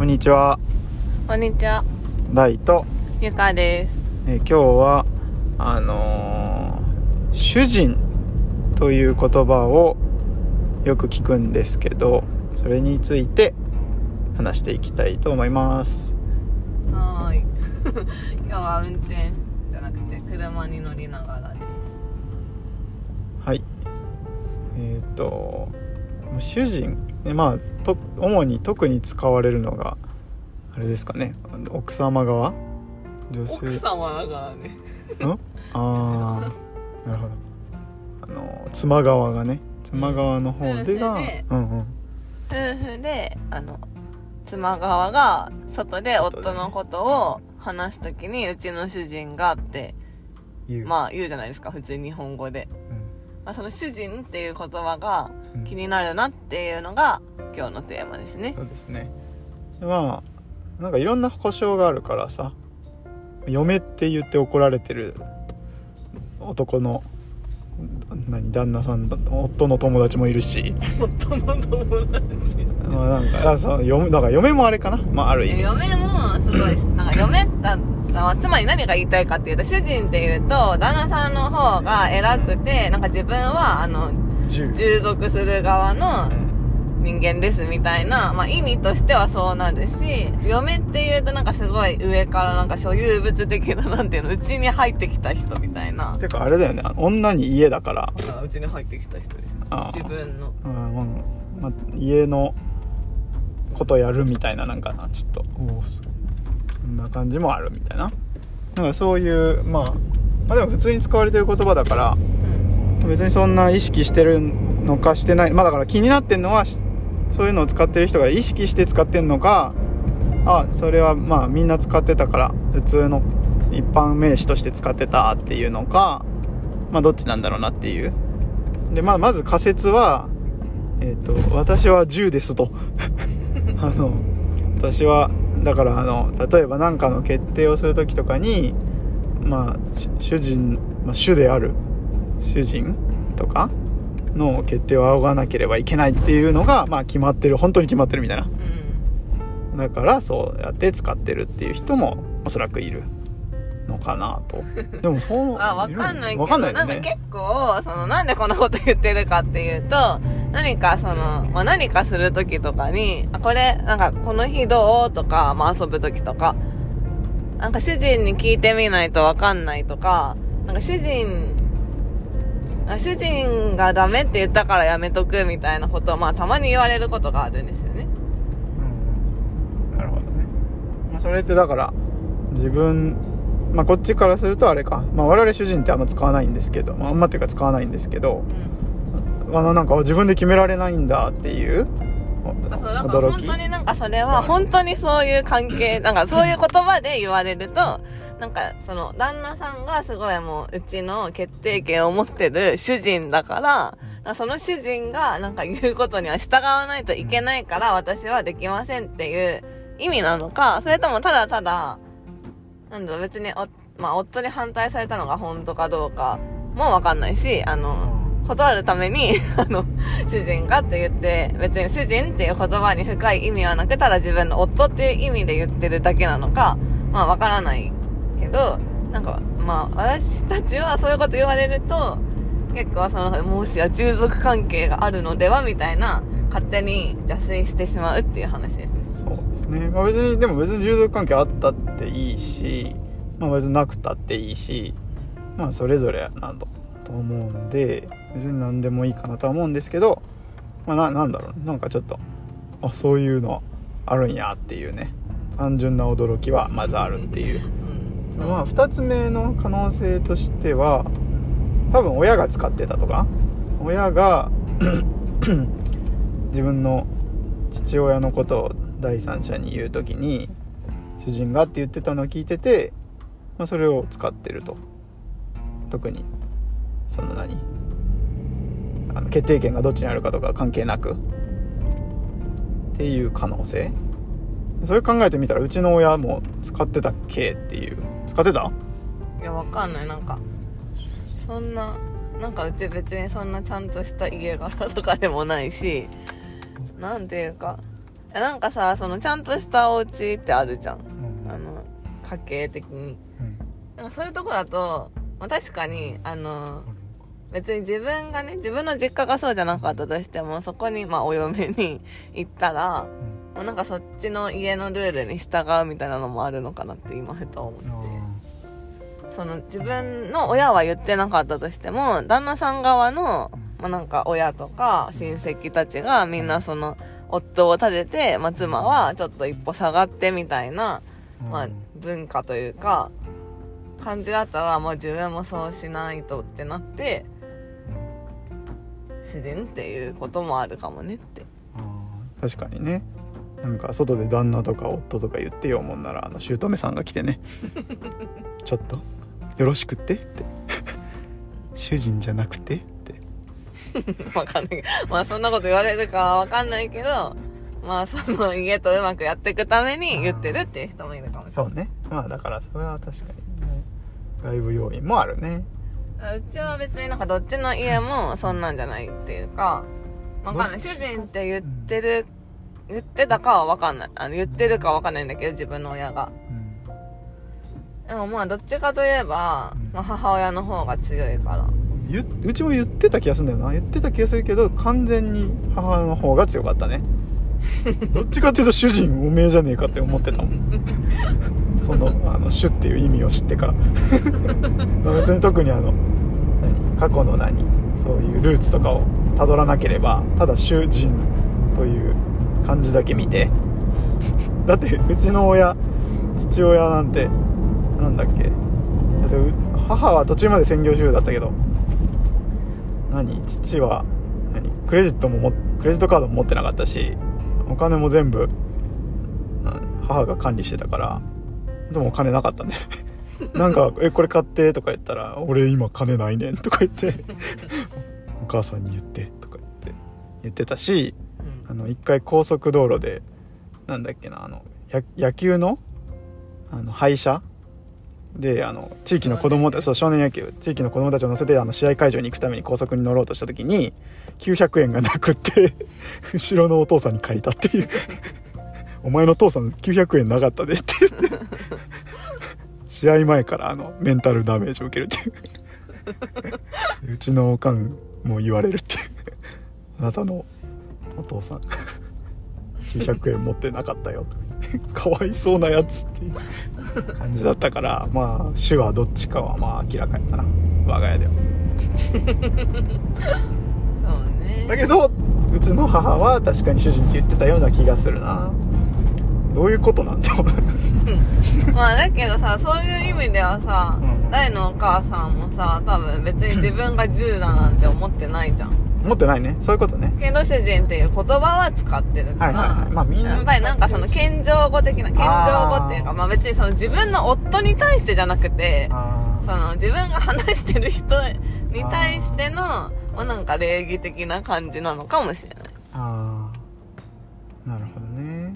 こんにちはこんにちは、大と、ゆかです。えー今日はあのー主人という言葉をよく聞くんですけどそれについて話していきたいと思いますはーい。今日は運転じゃなくて車に乗りながらです。はいえっ、と主人ねまあと主に特に使われるのがあれですかね。奥様側？女性。奥様だからね。ん？ああなるほど。あの妻側がね。妻側の方でが夫婦で。うんうん。夫婦で、あの、妻側が外で夫のことを話すときに、うちの主人がって、言う、まあ言うじゃないですか、普通日本語で。まあ、その主人っていう言葉がうん気になるなっていうのが今日のテーマですねそ。うですねまあなんかいろんな故障があるからさ嫁って言って怒られてる男の何旦那さん夫の友達もいるし。夫の友達。まあなんかだから嫁もあれかな。まあある意味。嫁もすごい なんか嫁だまあつまり何が言いたいかっていうと主人っていうと旦那さんの方が偉くてなんか自分はあの10従属する側のうん人間ですみたいな、まあ、意味としてはそうなるし嫁っていうとなんかすごい上からなんか所有物的ななんていうのうちに入ってきた人みたいな。てかあれだよね女に家だから。うちに入ってきた人ですあー自分の。うんまあまあ、家のことやるみたいななんかなちょっとおおそそんな感じもあるみたいな。なんかそういう、まあ、まあでも普通に使われてる言葉だからうん。別にそんな意識してるのかしてない。まあだから気になってんのはしそういうのを使ってる人が意識して使ってんのかあそれはまあみんな使ってたから普通の一般名詞として使ってたっていうのかまあどっちなんだろうなっていう。でまあまず仮説はえっ、と私は10ですと。あの私はだからあの例えば何かの決定をする時とかにまあ主人、まあ、主である主人とかの決定を仰がなければいけないっていうのがまあ決まってる本当に決まってるみたいな。うん。だからそうやって使ってるっていう人もおそらくいるのかなと。でもそうあ、わかんないけど、わかんないなんか結構、その、なんでこんなこと言ってるかっていうと、何かその、まあ、何かするときとかに、あ、これ、なんか、この日どうとか、まあ、遊ぶときとか、なんか主人に聞いてみないとわかんないとか、なんか主人、あ主人がダメって言ったからやめとくみたいなことを、まあ、たまに言われることがあるんですよね。うんなるほどね、まあ、それってだから自分まあこっちからするとあれか、まあ、我々主人ってあんま使わないんですけど、まあ、あんまっていうか使わないんですけどうん。あのなんか自分で決められないんだっていう驚き本当になんかそれは本当にそういう関係なんかそういう言葉で言われるとなんかその旦那さんがすごいもううちの決定権を持ってる主人だからその主人がなんか 言うことには従わないといけないから私はできませんっていう意味なのかそれともただただなんだろう別にお、まあ、夫に反対されたのが本当かどうかもわかんないしあの断るために、あの、主人がって言って、別に主人っていう言葉に深い意味はなく、ただ自分の夫っていう意味で言ってるだけなのか、まあわからないけど、なんか、まあ私たちはそういうこと言われると、結構その、もしや従属関係があるのではみたいな、勝手に邪推してしまうっていう話ですね。そうですね、まあ、別にでも別に従属関係あったっていいし、まあ、別になくたっていいしまあそれぞれやなとと思うんで別に何でもいいかなとは思うんですけど、まあ、ななんだろうなんかちょっとあそういうのあるんやっていうね単純な驚きはまずあるっていう。まあ2つ目の可能性としては多分親が使ってたとか親が 自分の父親のことを第三者に言う時に主人がって言ってたのを聞いてて、まあ、それを使ってると。特にその何あの決定権がどっちにあるかとか関係なく。っていう可能性。それ考えてみたらうちの親も使ってたっけっていう。使ってた？いや、わかんない。なんか、そんな、なんかうち別にそんなちゃんとした家柄とかでもないし、なんていうか、なんかさそのちゃんとしたお家ってあるじゃん。うん。あの家計的に。うん。なんかそういうとこだと、まあ、確かにあの別に自分がね自分の実家がそうじゃなかったとしてもそこにまあお嫁に行ったらうんもうなんかそっちの家のルールに従うみたいなのもあるのかなって今ふと思って。その自分の親は言ってなかったとしても旦那さん側の、まあ、なんか親とか親戚たちがみんなその夫を立てて、まあ、妻はちょっと一歩下がってみたいな、うん。まあ、文化というか感じだったらもう自分もそうしないとってなって主人っていうこともあるかもねって。確かにねなんか外で旦那とか夫とか言ってよもんならあの姑さんが来てね。ちょっとよろしくって？って。主人じゃなくて？って。わかんない。まあそんなこと言われるかはわかんないけどまあその家とうまくやっていくために言ってるっていう人もいるかもしれそうね。まあだからそれは確かにね。外部要因もあるね。ないうちは別になんかどっちの家もそんなんじゃないっていうかわかんない。主人って言ってる言ってたかはわかんない。あの言ってるかはわかんないんだけど自分の親が。うん。でもまあどっちかといえば、まあ、母親の方が強いから。ゆうちも言ってた気がするんだよな。言ってた気がするけど完全に母の方が強かったね。どっちかっていうと主人おめえじゃねえかって思ってたもん。そのあの主っていう意味を知ってから。まあ別に特にあの何？過去の何？そういうルーツとかをたどらなければただ主人漢字だけ見て。だってうちの親父親なんてなんだっけ。だって母は途中まで専業主婦だったけど。何？父は何？クレジットもクレジットカードも持ってなかったしお金も全部母が管理してたからいつもお金なかったんで。なんか「えこれ買って」とか言ったら「俺今金ないねん」とか言って「お母さんに言って」とか言って。言ってたしあの一回高速道路でなんだっけなあのや野球のあの廃車？であの地域の子供たちそう少年野球。地域の子供たちを乗せてあの試合会場に行くために高速に乗ろうとした時に900円がなくって 後ろのお父さんに借りたっていう「お前の父さん900円なかったで」って言って。試合前からあのメンタルダメージを受けるっていう。うちのおかんも言われるっていう。あなたのお父さん。900円持ってなかったよと。かわいそうなやつっていう感じだったからまあ主はどっちかはまあ明らかやったな。我が家では。そうね。だけどうちの母は確かに主人って言ってたような気がするな。どういうことなんだろう。まあだけどさそういう意味ではさ、うん大のお母さんもさ多分別に自分が10だなんて思ってないじゃん思ってないね。そういうことね。けど主人っていう言葉は使ってるから、はいはいはい。まあみんな。やっぱりなんかその謙譲語的な謙譲語っていうかまあ別にその自分の夫に対してじゃなくてあその自分が話してる人に対してのまあなんか礼儀的な感じなのかもしれない。あー。なるほどね。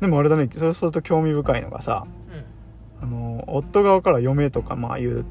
でもあれだね。そうすると興味深いのがさあの夫側から嫁とかまあ言う、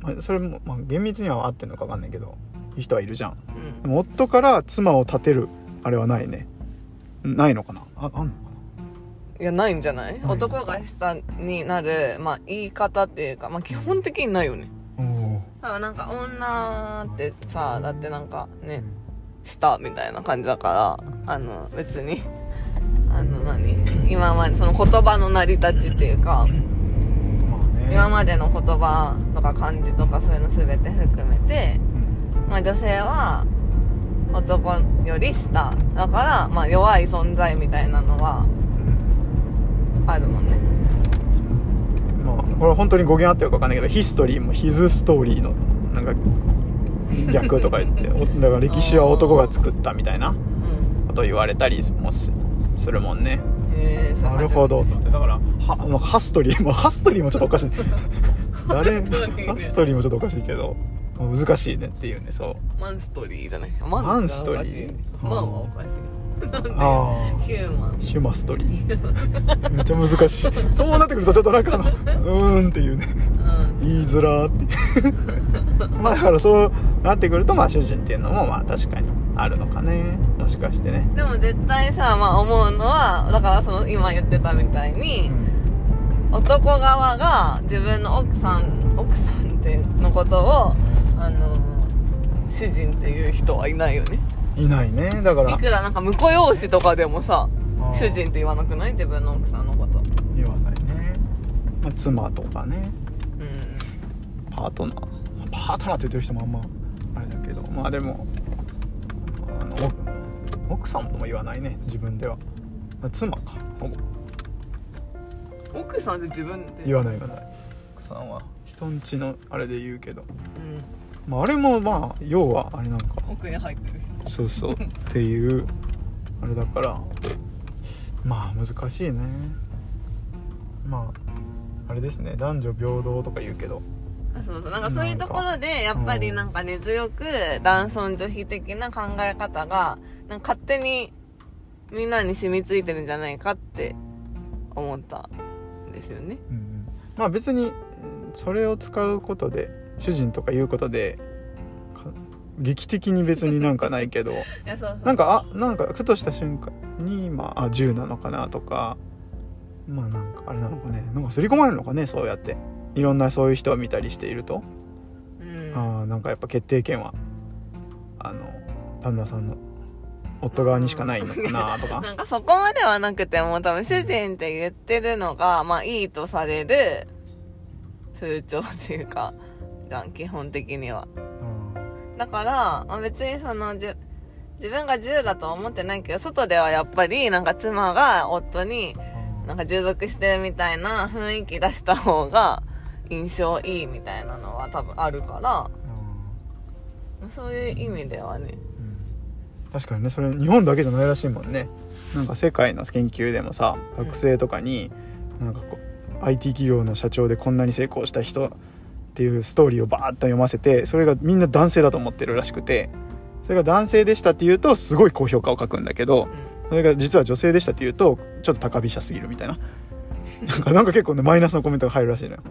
まあ、それも、まあ、厳密には合ってんのか分かんないけど人はいるじゃん。うん、夫から妻を立てるあれはないね。ないのかな？ああんのかいやないんじゃない？男が下になる、まあ、言い方っていうか、まあ、基本的にないよね。だからなんか女ってさだってなんかね下みたいな感じだからあの別にあの何？今までその言葉の成り立ちっていうか今までの言葉とか漢字とかそういうの全て含めて、うんまあ、女性は男より下だから、まあ、弱い存在みたいなのはあるもんね。まあこれ本当に語源あってるか分かんないけどヒストリーもヒズストーリーのなんか逆とか言っておだから歴史は男が作ったみたいなうん。こと言われたりもすするもんね。へえなるほど。だからはあのハストリーもハストリーもちょっとおかしい。誰？ハストリーもちょっとおかしいけど難しいねっていうねそう。マンストリーじゃない？マンマンストリー。マンはおかしい。なんであヒューマン。ヒュマストリー。めっちゃ難しい。そうなってくるとちょっとなんかうーんっていうね。うん。言いづらーって まあだからそうなってくるとまあ主人っていうのもまあ確かにあるのかね。もしかしてね、でも絶対さ、まあ思うのは、だからその今言ってたみたいに、男側が自分の奥さん、奥さんってのことを、あの、主人っていう人はいないよね。いないね。だから。いくらなんか婿養子とかでもさ、主人って言わなくない？自分の奥さんのこと。言わないね、まあ、妻とかね。うん。パートナー。パートナーって言ってる人もあんまあれだけど。まあでもあのお奥さんも言わないね。自分では。妻か。ほぼ。奥さんって自分で？言わない言わない。奥さんは人んちのあれで言うけど、うん。まあ、あれもまあ要はあれなんか。奥に入ってる人。そうそう。っていうあれだから。まあ難しいね。まああれですね。男女平等とか言うけど。あそうそう。なんかそういうところでやっぱりなんか根強く男尊女卑的な考え方がなんか勝手にみんなに染みついてるんじゃないかって思ったんですよね。うんうん。まあ別にうんそれを使うことで主人とか言うことでか劇的に別になんかないけど。なんかあなんかふとした瞬間にまああ銃なのかなとか。まあなんかあれなのかね。なんか刷り込まれるのかねそうやって。いろんなそういう人を見たりしていると、うん。ああなんかやっぱ決定権はあの旦那さんの夫側にしかないのかなとか。なんかそこまではなくても多分主人って言ってるのがまあいいとされる風潮っていうか。じゃん基本的には。うん。だから、まあ別にその、じ自分が銃だとは思ってないけど、外ではやっぱり、なんか妻が夫に、なんか従属してるみたいな雰囲気出した方が、印象いいみたいなのは多分あるから、そういう意味ではね。うん。確かにねそれ日本だけじゃないらしいもんね。なんか世界の研究でもさ学生とかになんかこう IT 企業の社長でこんなに成功した人っていうストーリーをバーッと読ませてそれがみんな男性だと思ってるらしくてそれが男性でしたって言うとすごい高評価を書くんだけどそれが実は女性でしたって言うとちょっと高飛車すぎるみたいな。なんかなんか結構ねマイナスのコメントが入るらしいのよ。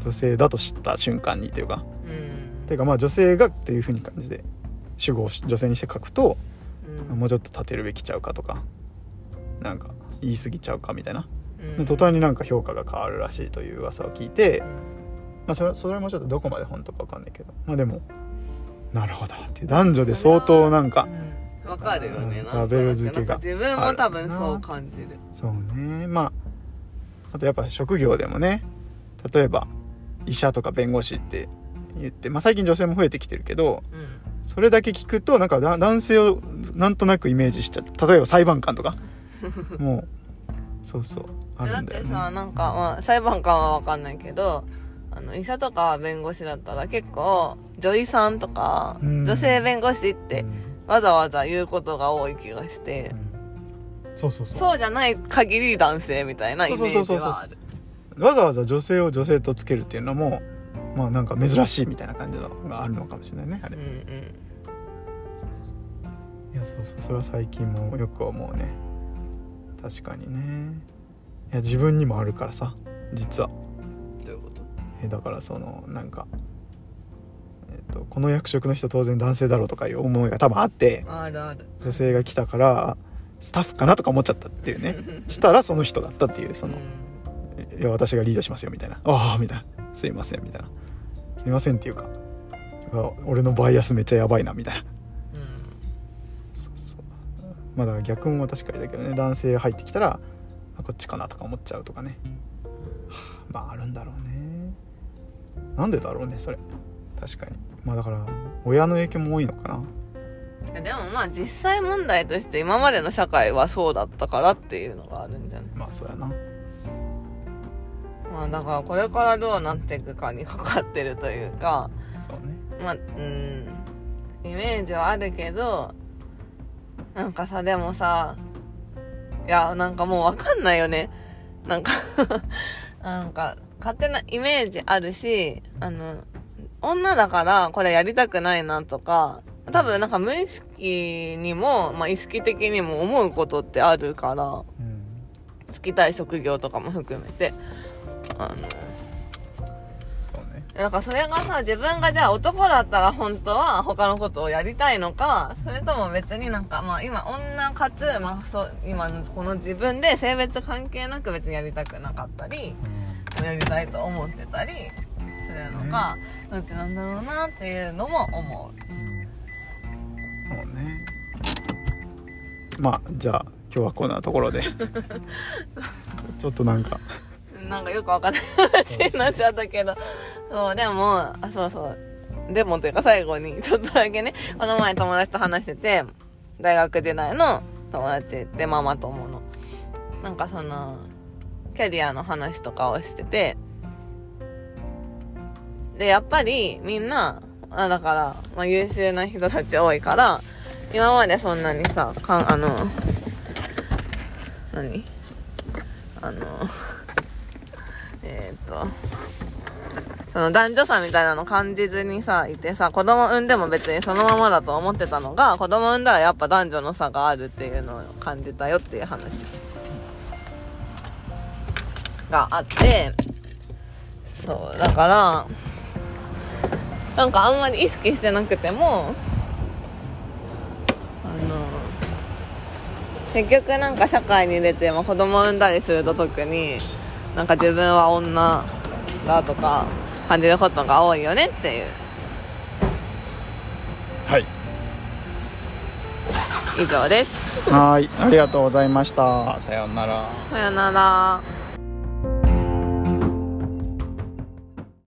女性だと知った瞬間にっていうか。うん。ていうかまあ女性がっていう風に感じで主語をし女性にして書くとうん。もうちょっと立てるべきちゃうかとかなんか言い過ぎちゃうかみたいな。うん。途端になんか評価が変わるらしいという噂を聞いて、まあ、それそれもちょっとどこまで本当か分かんないけど。まあでも。なるほどって男女で相当なんか。うん。わかるよね。ラベル付けが。自分も多分そう感じる。そうね。まああとやっぱ職業でもね。例えば医者とか弁護士って言って、まあ、最近女性も増えてきてるけどうん。それだけ聞くとなんかだ男性をなんとなくイメージしちゃって例えば裁判官とか。もうそうそう。あだるんだよね。ってさなんか、まあ、裁判官は分かんないけどあの医者とか弁護士だったら結構女医さんとかうん。女性弁護士ってうん。わざわざ言うことが多い気がして。うん。そうそうそう。そうじゃない限り男性みたいなイメージはある。わざわざ女性を女性とつけるっていうのもまあなんか珍しいみたいな感じのがあるのかもしれないねあれ。うんうん。いやそうそう。それは最近もよく思うね。確かにね。いや自分にもあるからさ実はえだからそのなんか、えっとこの役職の人当然男性だろうとかいう思いが多分あって女性が来たからスタッフかなとか思っちゃったっていうね。したらその人だったっていうそのいや私がリードしますよみたいな。ああみたいな。すいませんみたいな。すいませんっていうか俺のバイアスめっちゃやばいなみたいな。うん。そうそう。まあだから逆も確かにだけどね男性入ってきたらあこっちかなとか思っちゃうとかね、はあまああるんだろうねなんでだろうねそれ。確かに。まあだから親の影響も多いのかな。うんでもまあ実際問題として今までの社会はそうだったからっていうのがあるんじゃない？まあそうやな。まあだからこれからどうなっていくかにかかってるというかそうね。まあうんイメージはあるけどなんかさでもさいやなんかもうわかんないよね。なんか なんか勝手なイメージあるしあの女だからこれやりたくないなとか多分なんか無意識にも、まあ、意識的にも思うことってあるからうん。つきたい職業とかも含めて。あのそうね。なんかそれがさ、自分がじゃあ男だったら本当は他のことをやりたいのか、それとも別になんかまあ今女かつ、まあそう、今のこの自分で性別関係なく別にやりたくなかったり、やりたいと思ってたりするのか、どっちなんだろうなっていうのも思う。そうね。まあじゃあ今日はこんなところで。ちょっとなんか。なんかよくわかんない話になっちゃったけど、そう、でも、あ、そうそう。でもというか最後に、ちょっとだけね、この前友達と話してて、大学時代の友達でママ友の。なんかその、キャリアの話とかをしてて、で、やっぱりみんな、あだから、まあ、優秀な人たち多いから、今までそんなにさ、かん、あの、何？あの、えーっと、その男女差みたいなの感じずにさ、いてさ、子供産んでも別にそのままだと思ってたのが、子供産んだらやっぱ男女の差があるっていうのを感じたよっていう話。があって、そう、だから、なんかあんまり意識してなくても、あの、結局なんか社会に出て、まあ、子供産んだりすると特になんか自分は女だとか感じることが多いよねっていう。はい。以上です。はい。ありがとうございました。さようなら。さよなら